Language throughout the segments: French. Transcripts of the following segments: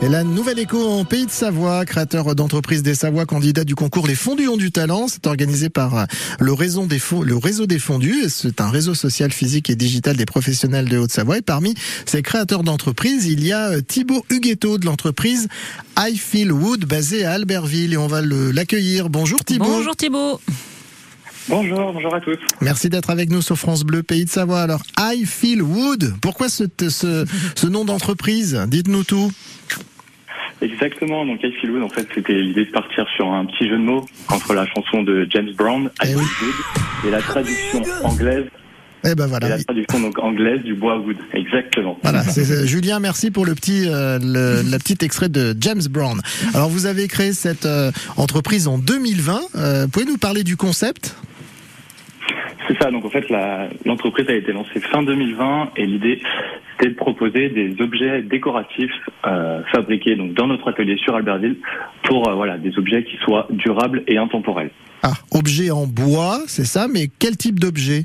Et la nouvelle écho en Pays de Savoie, créateur d'entreprise des Savoie, candidat du concours Les Fondus ont du talent. C'est organisé par le réseau des, le réseau des Fondus. C'est un réseau social, physique et digital des professionnels de Haute-Savoie. Et parmi ces créateurs d'entreprise, il y a Thibaut Huguetto de l'entreprise I Feel Wood, basée à Albertville. Et on va l'accueillir. Bonjour Thibaut. Bonjour Thibaut. Bonjour, bonjour à tous. Merci d'être avec nous sur France Bleu Pays de Savoie. Alors, I Feel Wood, pourquoi ce, ce, ce nom d'entreprise? Dites-nous tout. Exactement, donc I Feel Wood, en fait, c'était l'idée de partir sur un petit jeu de mots entre la chanson de James Brown, I Eh Feel oui. Wood, et la traduction anglaise, Eh ben et voilà. la traduction donc anglaise du bois wood. Exactement. Voilà, euh, Julien, merci pour le petit, euh, le, la petite extrait de James Brown. Alors vous avez créé cette euh, entreprise en 2020. Euh, pouvez nous parler du concept? C'est ça, donc en fait, l'entreprise a été lancée fin 2020 et l'idée, c'était de proposer des objets décoratifs euh, fabriqués dans notre atelier sur Albertville pour euh, des objets qui soient durables et intemporels. Ah, objet en bois, c'est ça, mais quel type d'objet?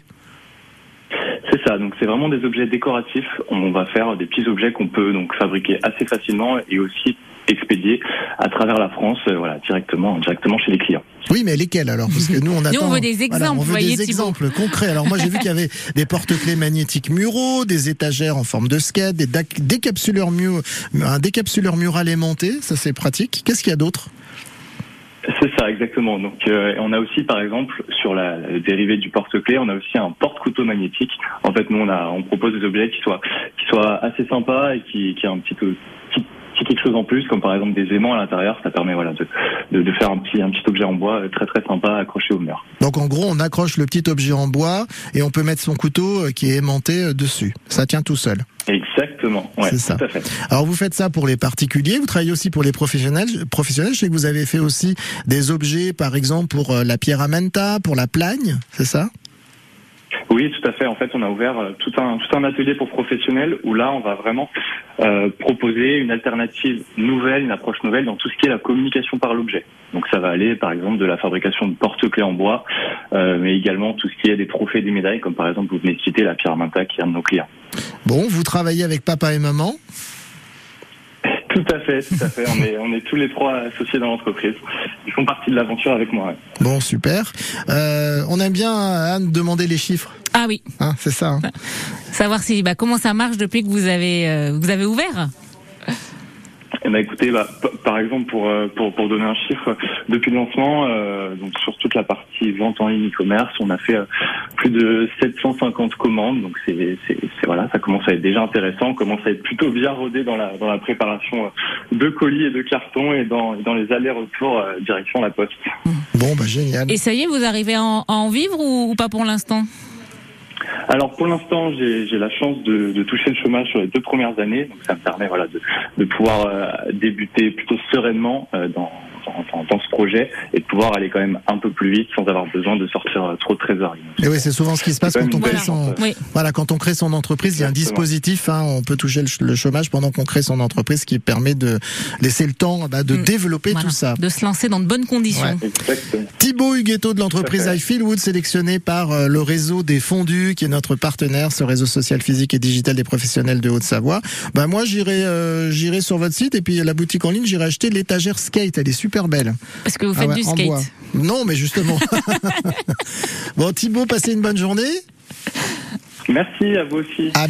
Ça, donc c'est vraiment des objets décoratifs. On va faire des petits objets qu'on peut donc fabriquer assez facilement et aussi expédier à travers la France, euh, voilà, directement, directement chez les clients. Oui, mais lesquels alors? Parce que nous, on attend. on veut des voilà, exemples, on veut voyez, des Thibaut. exemples concrets. Alors moi, j'ai vu qu'il y avait des porte-clés magnétiques muraux, des étagères en forme de skate, des décapsuleurs mu- un décapsuleur mural aimanté. Ça, c'est pratique. Qu'est-ce qu'il y a d'autre? C'est ça, exactement. Donc, euh, on a aussi, par exemple, sur la, la dérivée du porte-clés, on a aussi un porte-couteau magnétique. En fait, nous, on, a, on propose des objets qui soient, qui soient assez sympas et qui, qui aient un petit peu petit, petit quelque chose en plus, comme par exemple des aimants à l'intérieur. Ça permet, voilà, de, de, de faire un petit, un petit objet en bois euh, très très sympa accroché au mur. Donc en gros, on accroche le petit objet en bois et on peut mettre son couteau euh, qui est aimanté dessus. Ça tient tout seul. Exactement. Ouais, C'est ça. tout à fait. Alors vous faites ça pour les particuliers, vous travaillez aussi pour les professionnels. Professionnels, je sais que vous avez fait aussi des objets, par exemple pour euh, la pierre à manta, pour la plagne, c'est ça? Oui, tout à fait. En fait, on a ouvert euh, tout un, tout un atelier pour professionnels où là, on va vraiment euh, proposer une alternative nouvelle, une approche nouvelle dans tout ce qui est la communication par l'objet. Donc ça va aller, par exemple, de la fabrication de porte-clés en bois, euh, mais également tout ce qui est des trophées, des médailles, comme par exemple, vous venez de citer la pierre Minta qui est un de nos clients. Bon, vous travaillez avec papa et maman? Tout à fait, tout à fait. On est, on est tous les trois associés dans l'entreprise. Ils font partie de l'aventure avec moi. ouais. Bon, super. Euh, on aime bien Anne demander les chiffres, Ah oui, hein, c'est ça. hein savoir si bah, comment ça marche depuis que vous avez euh, vous avez ouvert? Écoutez, bah, par exemple, pour, euh, pour, pour donner un chiffre, depuis le lancement, euh, donc sur toute la partie vente en ligne e-commerce, on a fait euh, plus de 750 commandes. Donc c'est, c'est, c'est- voilà, ça commence à être déjà intéressant. On commence à être plutôt bien rodé dans la, dans la préparation de colis et de cartons et dans, et dans les allers-retours euh, direction la poste. Bon, bah génial. Et ça y est, vous arrivez à en, à en vivre ou, ou pas pour l'instant? Alors pour l'instant, j'ai, la chance de, de toucher le chômage sur les deux premières années, donc ça me permet voilà de, de pouvoir euh, débuter plutôt sereinement euh, dans, dans, dans- dans ce projet et de pouvoir aller quand même un peu plus vite sans avoir besoin de sortir euh, trop de trésorerie. Et oui, c'est souvent ce qui se passe quand quand on crée son. Oui. Voilà, quand on crée son entreprise, il y a un dispositif. Hein, on peut toucher le, ch- le chômage pendant qu'on crée son entreprise, qui permet de laisser le temps bah, de Mm. développer Voilà. tout ça. De se lancer dans de bonnes conditions. Ouais. Exactement. Thibaut Huguetto de l'entreprise I Feel Wood, sélectionné par euh, le réseau des fondus, qui est notre partenaire, ce réseau social, physique et digital des professionnels de Haute-Savoie. Ben moi, j'irai, euh, j'irai sur votre site et puis la boutique en ligne, j'irai acheter l'étagère skate. Elle est super belle. Parce que vous Ah faites ouais, du skate. bois. Non, mais justement. bon, Thibaut, passez une bonne journée. Merci à vous aussi. À